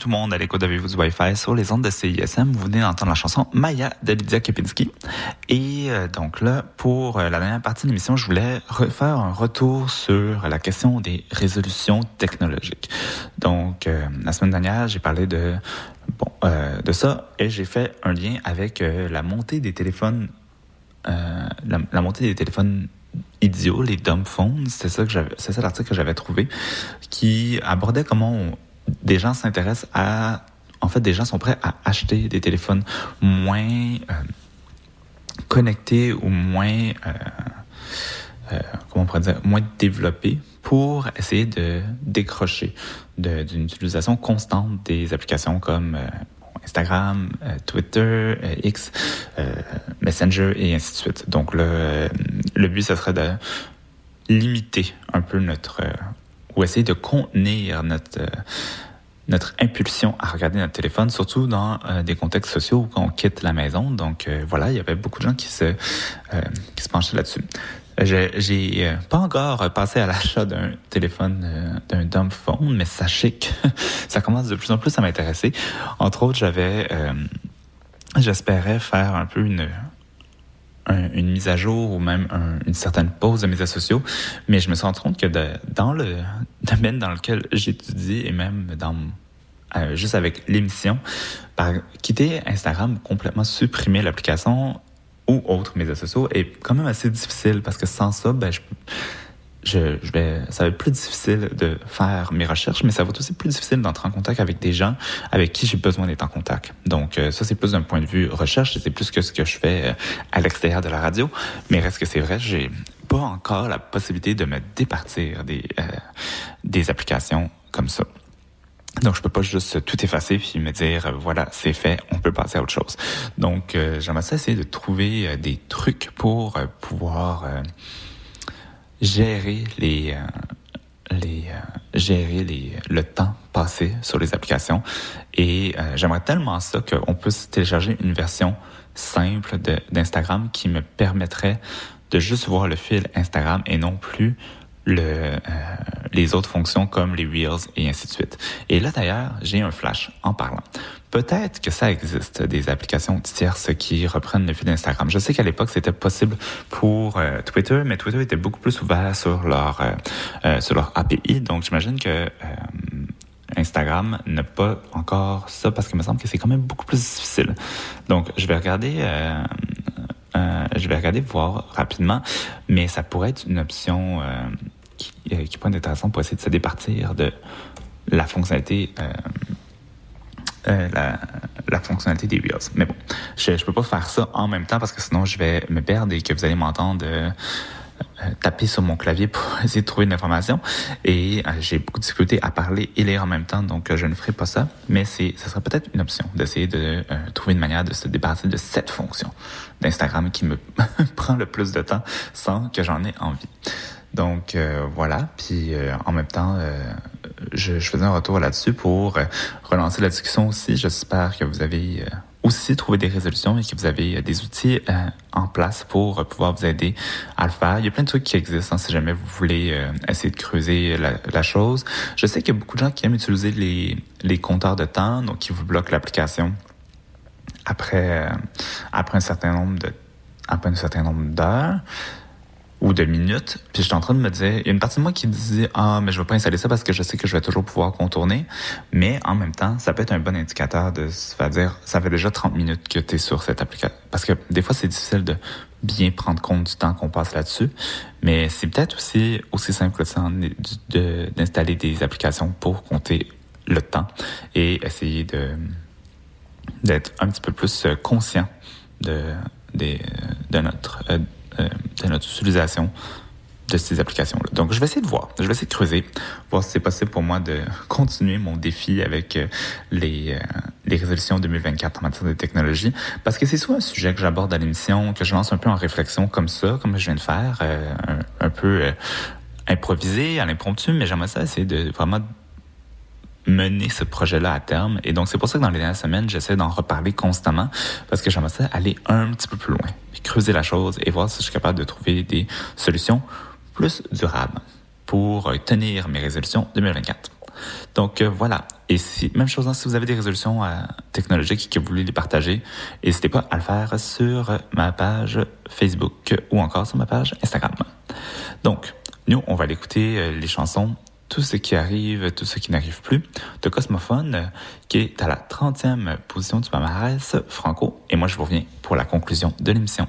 Tout le monde à l'écoute de vous du Wi-Fi sur les ondes de CISM. Vous venez d'entendre la chanson Maya de Lydia Kepinski. Et euh, donc là, pour euh, la dernière partie de l'émission, je voulais refaire un retour sur la question des résolutions technologiques. Donc, euh, la semaine dernière, j'ai parlé de bon de ça et j'ai fait un lien avec la montée des téléphones, la montée des téléphones idiots, les dumb phones. C'est ça que j'avais, c'est ça l'article que j'avais trouvé, qui abordait comment on- des gens s'intéressent à, en fait, des gens sont prêts à acheter des téléphones moins euh, connectés ou moins, euh, euh, comment on pourrait dire, moins développés pour essayer de décrocher d'une utilisation constante des applications comme Instagram, Twitter, X, Messenger et ainsi de suite. Donc euh, le but, ce serait de limiter un peu notre ou essayer de contenir notre euh, notre impulsion à regarder notre téléphone, surtout dans euh, des contextes sociaux où on quitte la maison. Donc euh, voilà, il y avait beaucoup de gens qui se euh, qui se penchaient là-dessus. Je- J'ai euh, pas encore passé à l'achat d'un téléphone, euh, d'un dumb phone, mais sachez que [LAUGHS] ça commence de plus en plus à m'intéresser. Entre autres, j'avais, euh, j'espérais faire un peu une un- une mise à jour ou même un- une certaine pause de médias sociaux, mais je me suis rendu compte que dans le [LAUGHS] domaine dans lequel j'étudie et même dans euh, juste avec l'émission, par quitter Instagram, complètement supprimer l'application ou autres médias sociaux est quand même assez difficile parce que sans ça, ben, je, je, je vais, ça va être plus difficile de faire mes recherches, mais ça va être aussi plus difficile d'entrer en contact avec des gens avec qui j'ai besoin d'être en contact. Donc euh, ça, c'est plus d'un point de vue recherche, c'est plus que ce que je fais euh, à l'extérieur de la radio. Mais reste que c'est vrai, j'ai pas encore la possibilité de me départir des, euh, des applications comme ça. Donc, je peux pas juste tout effacer puis me dire, euh, voilà, c'est fait, on peut passer à autre chose. Donc, euh, j'aimerais ça essayer de trouver des trucs pour pouvoir gérer les, euh, les euh, gérer les, le temps passé sur les applications. Et euh, j'aimerais tellement ça qu'on puisse télécharger une version simple d'Instagram qui me permettrait de juste voir le fil Instagram et non plus le, les autres fonctions comme les Reels et ainsi de suite. Et là d'ailleurs, j'ai un flash en parlant. Peut-être que ça existe, des applications tierces qui reprennent le fil d'Instagram. Je sais qu'à l'époque, c'était possible pour euh, Twitter, mais Twitter était beaucoup plus ouvert sur leur, euh, euh sur leur API. Donc, j'imagine que euh, Instagram n'a pas encore ça parce qu'il me semble que c'est quand même beaucoup plus difficile. Donc, je vais regarder... Euh, je vais regarder voir rapidement, mais ça pourrait être une option qui, qui pourrait être intéressante pour essayer de se départir de la fonctionnalité euh, la, la, fonctionnalité des Reels. Mais bon, je ne peux pas faire ça en même temps parce que sinon je vais me perdre et que vous allez m'entendre euh, taper sur mon clavier pour [LAUGHS] essayer de trouver une information. Et euh, j'ai beaucoup de difficulté à parler et lire en même temps, donc je ne ferai pas ça. Mais c'est, ce serait peut-être une option d'essayer de trouver une manière de se débarrasser de cette fonction d'Instagram qui me [LAUGHS] prend le plus de temps sans que j'en ai envie. Donc euh, voilà, puis euh, en même temps, euh, je, je, faisais un retour là-dessus pour relancer la discussion aussi. J'espère que vous avez aussi trouvé des résolutions et que vous avez des outils en place pour pouvoir vous aider à le faire. Il y a plein de trucs qui existent hein, si jamais vous voulez essayer de creuser la, la, chose. Je sais qu'il y a beaucoup de gens qui aiment utiliser les, les compteurs de temps, donc qui vous bloquent l'application après après un certain nombre de après un certain nombre d'heures ou de minutes. Puis j'étais en train de me dire, il y a une partie de moi qui disait ah mais je vais pas installer ça parce que je sais que je vais toujours pouvoir contourner. Mais en même temps, ça peut être un bon indicateur de se faire dire ça fait déjà 30 minutes que tu es sur cette application. Parce que des fois c'est difficile de bien prendre compte du temps qu'on passe là-dessus. Mais c'est peut-être aussi aussi simple que ça d'installer des applications pour compter le temps et essayer de d'être un petit peu plus conscient de, de, de notre euh, de notre utilisation de ces applications-là. Donc, je vais essayer de voir, je vais essayer de creuser, voir si c'est possible pour moi de continuer mon défi avec euh, les, euh, les résolutions 2024 en matière de technologie, parce que c'est soit un sujet que j'aborde à l'émission, que je lance un peu en réflexion comme ça, comme je viens de faire, un, un, peu improvisé, à l'impromptu, mais j'aimerais ça essayer de vraiment mener ce projet-là à terme. Et donc, c'est pour ça que dans les dernières semaines, j'essaie d'en reparler constamment parce que j'aimerais aller un petit peu plus loin, creuser la chose et voir si je suis capable de trouver des solutions plus durables pour tenir mes résolutions 2024. Donc euh, voilà. Et si, même chose, hein, si vous avez des résolutions euh, technologiques que vous voulez les partager, n'hésitez pas à le faire sur ma page Facebook ou encore sur ma page Instagram. Donc, nous, on va aller écouter euh, les chansons tout ce qui arrive, tout ce qui n'arrive plus, de Cosmophone, qui est à la 30e position du palmarès franco. Et moi, je vous reviens pour la conclusion de l'émission.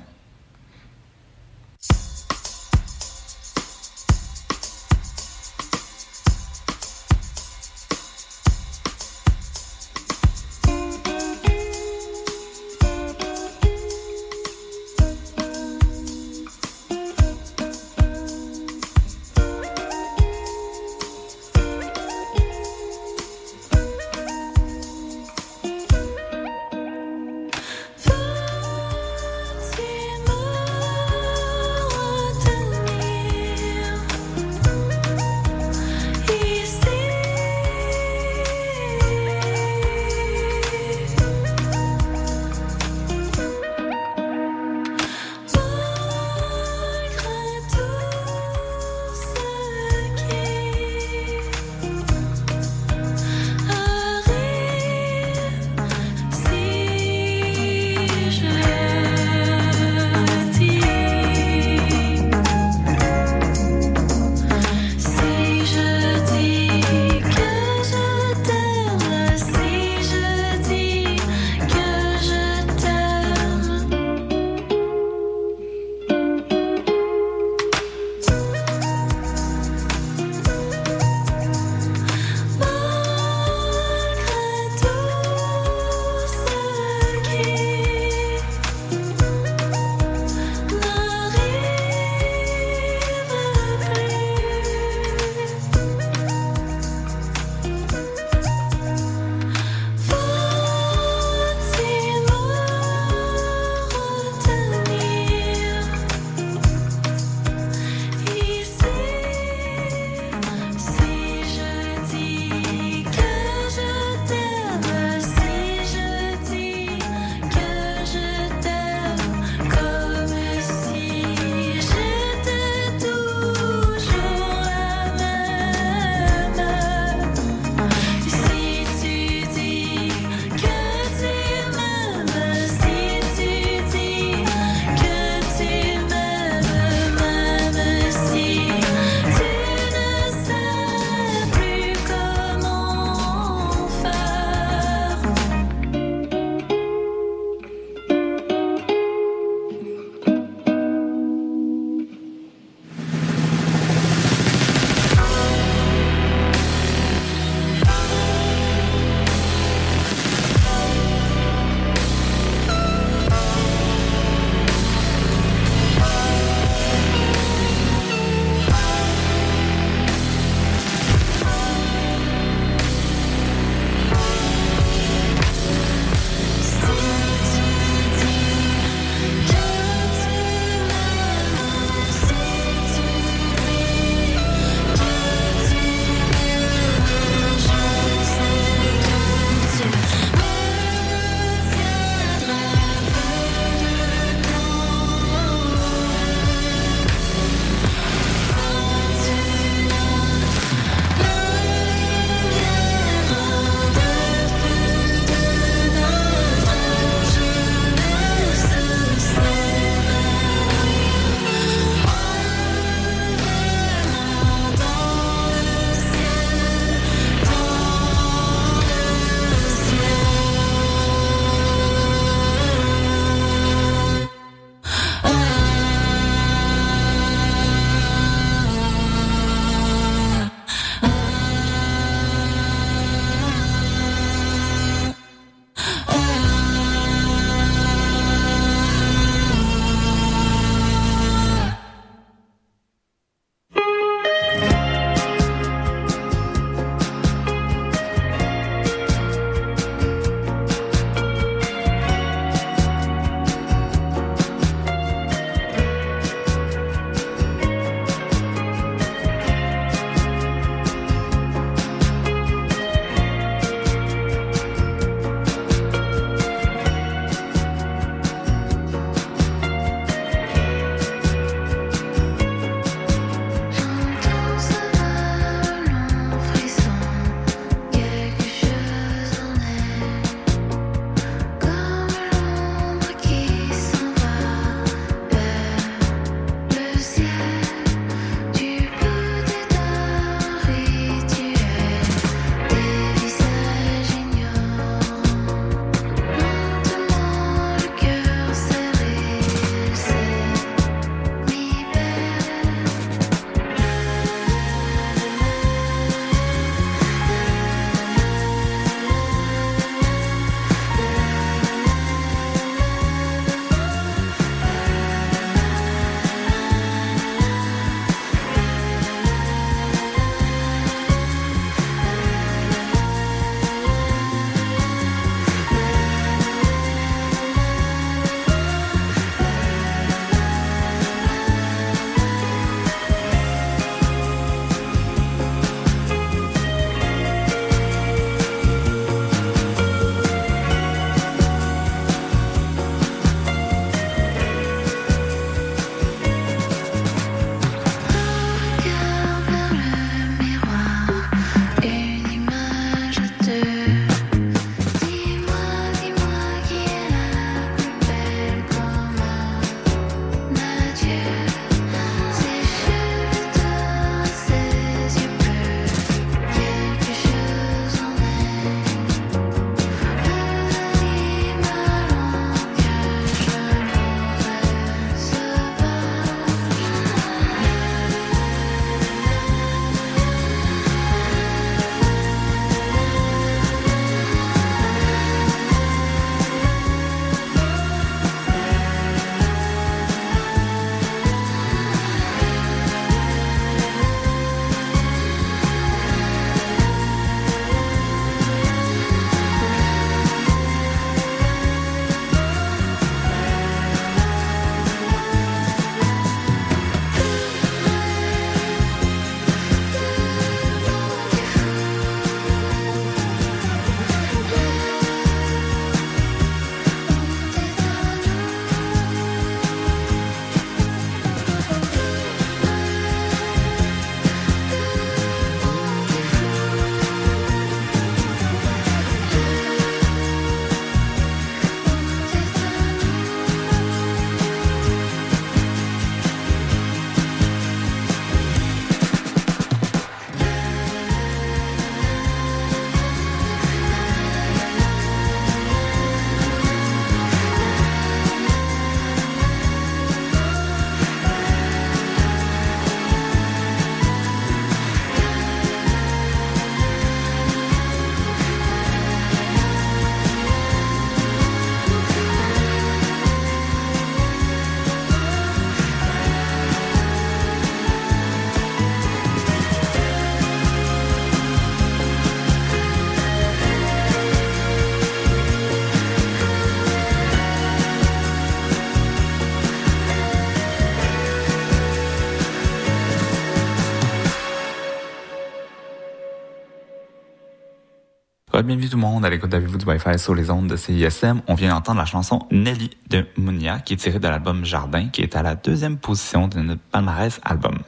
Bienvenue tout le monde à l'écoute du Wi-Fi sur les ondes de CISM. On vient d'entendre la chanson Nelly de Mounia qui est tirée de l'album Jardin qui est à la deuxième position de notre palmarès album.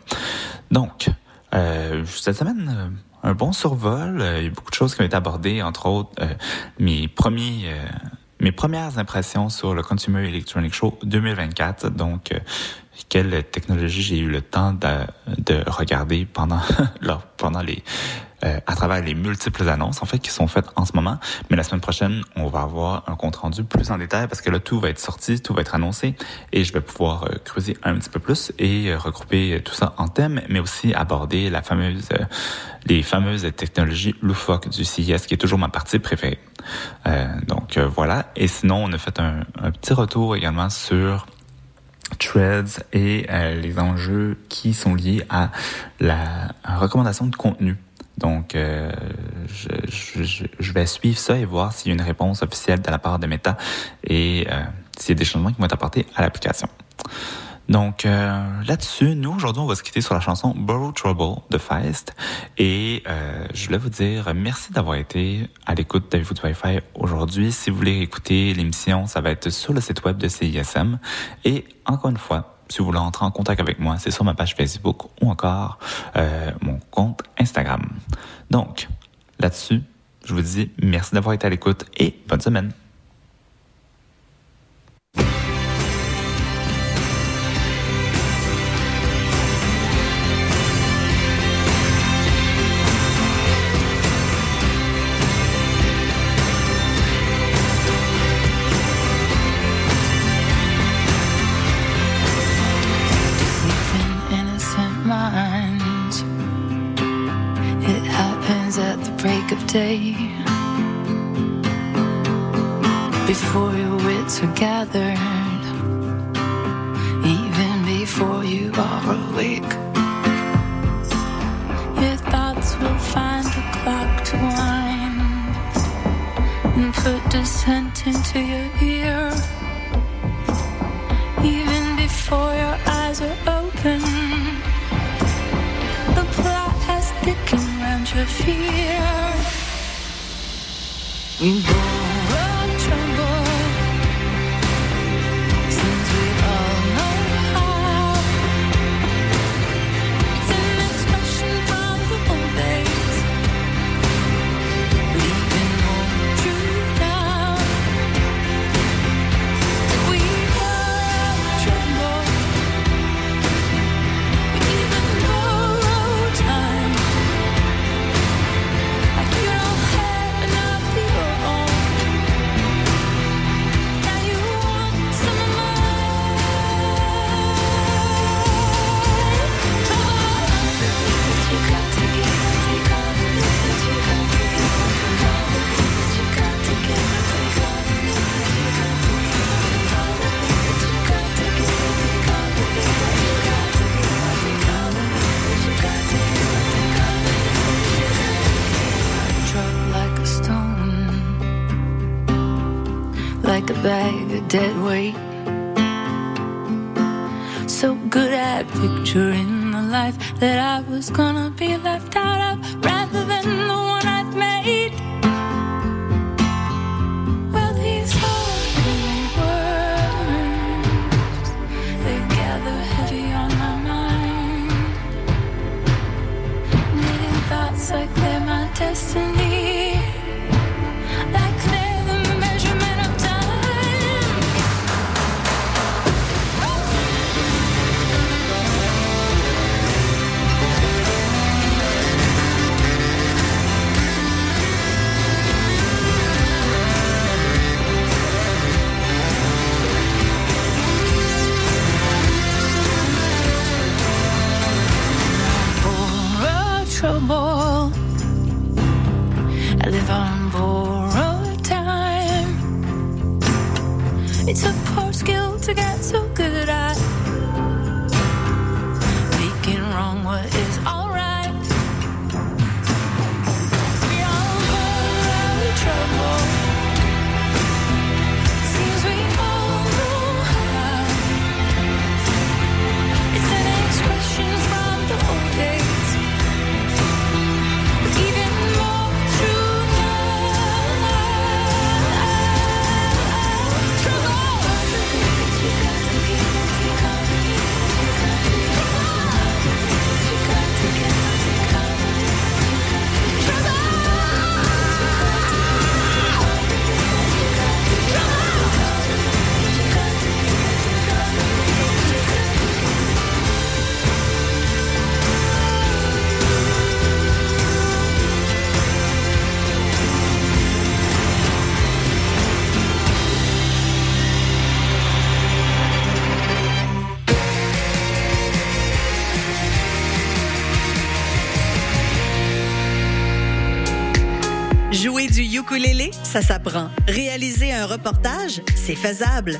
Donc, euh, cette semaine, euh, un bon survol. Euh, il y a beaucoup de choses qui ont été abordées, entre autres mes premiers... Mes premières impressions sur le Consumer Electronic Show 2024. Donc, quelle technologie j'ai eu le temps de, de regarder pendant, [LAUGHS] pendant les, euh, à travers les multiples annonces en fait qui sont faites en ce moment. Mais la semaine prochaine, on va avoir un compte rendu plus en détail parce que là tout va être sorti, tout va être annoncé et je vais pouvoir euh, creuser un petit peu plus et euh, regrouper tout ça en thème, mais aussi aborder la fameuse les fameuses technologies loufoques du CIS qui est toujours ma partie préférée. donc voilà. Et sinon, on a fait un petit retour également sur Threads et les enjeux qui sont liés à la recommandation de contenu. Donc, euh, je, je, je, vais suivre ça et voir s'il y a une réponse officielle de la part de Meta et euh, s'il y a des changements qui vont être apportés à l'application. Donc euh, là-dessus, nous aujourd'hui, on va se quitter sur la chanson Borrow Trouble de Feist. Et euh, je voulais vous dire merci d'avoir été à l'écoute du Wi-Fi aujourd'hui. Si vous voulez écouter l'émission, ça va être sur le site web de CISM. Et encore une fois, si vous voulez entrer en contact avec moi, c'est sur ma page Facebook ou encore euh, mon compte Instagram. Donc, là-dessus, je vous dis merci d'avoir été à l'écoute et bonne semaine. Gathered, even before you are awake. Your thoughts will find a clock to wind and put dissent into your ear, even before your eyes are open. The plot has thickened around your fear. We borrow ça s'apprend. Réaliser un reportage, c'est faisable.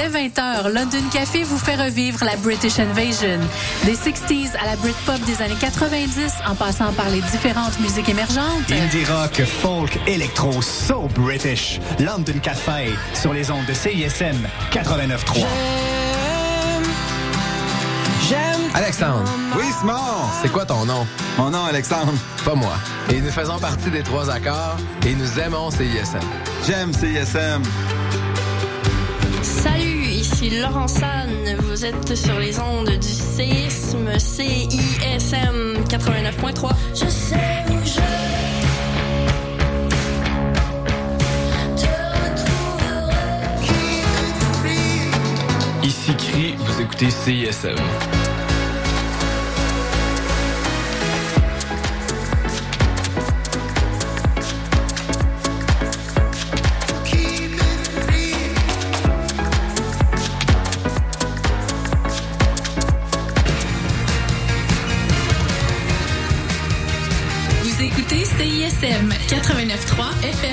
Dès 20h, London Café vous fait revivre la British Invasion. Des 60s à la Britpop des années 90, en passant par les différentes musiques émergentes. Indie rock, folk, électro, so British. London Café, sur les ondes de CISM 89.3. Alexandre. Oui, Simon. C'est quoi ton nom? Mon nom, Alexandre. Pas moi. Et nous faisons partie des trois accords et nous aimons CISM. J'aime CISM. Salut, ici Laurent San. Vous êtes sur les ondes du séisme CISM 89.3. Je sais où je Ici Cri, vous écoutez CISM. CISM 89.3 FM.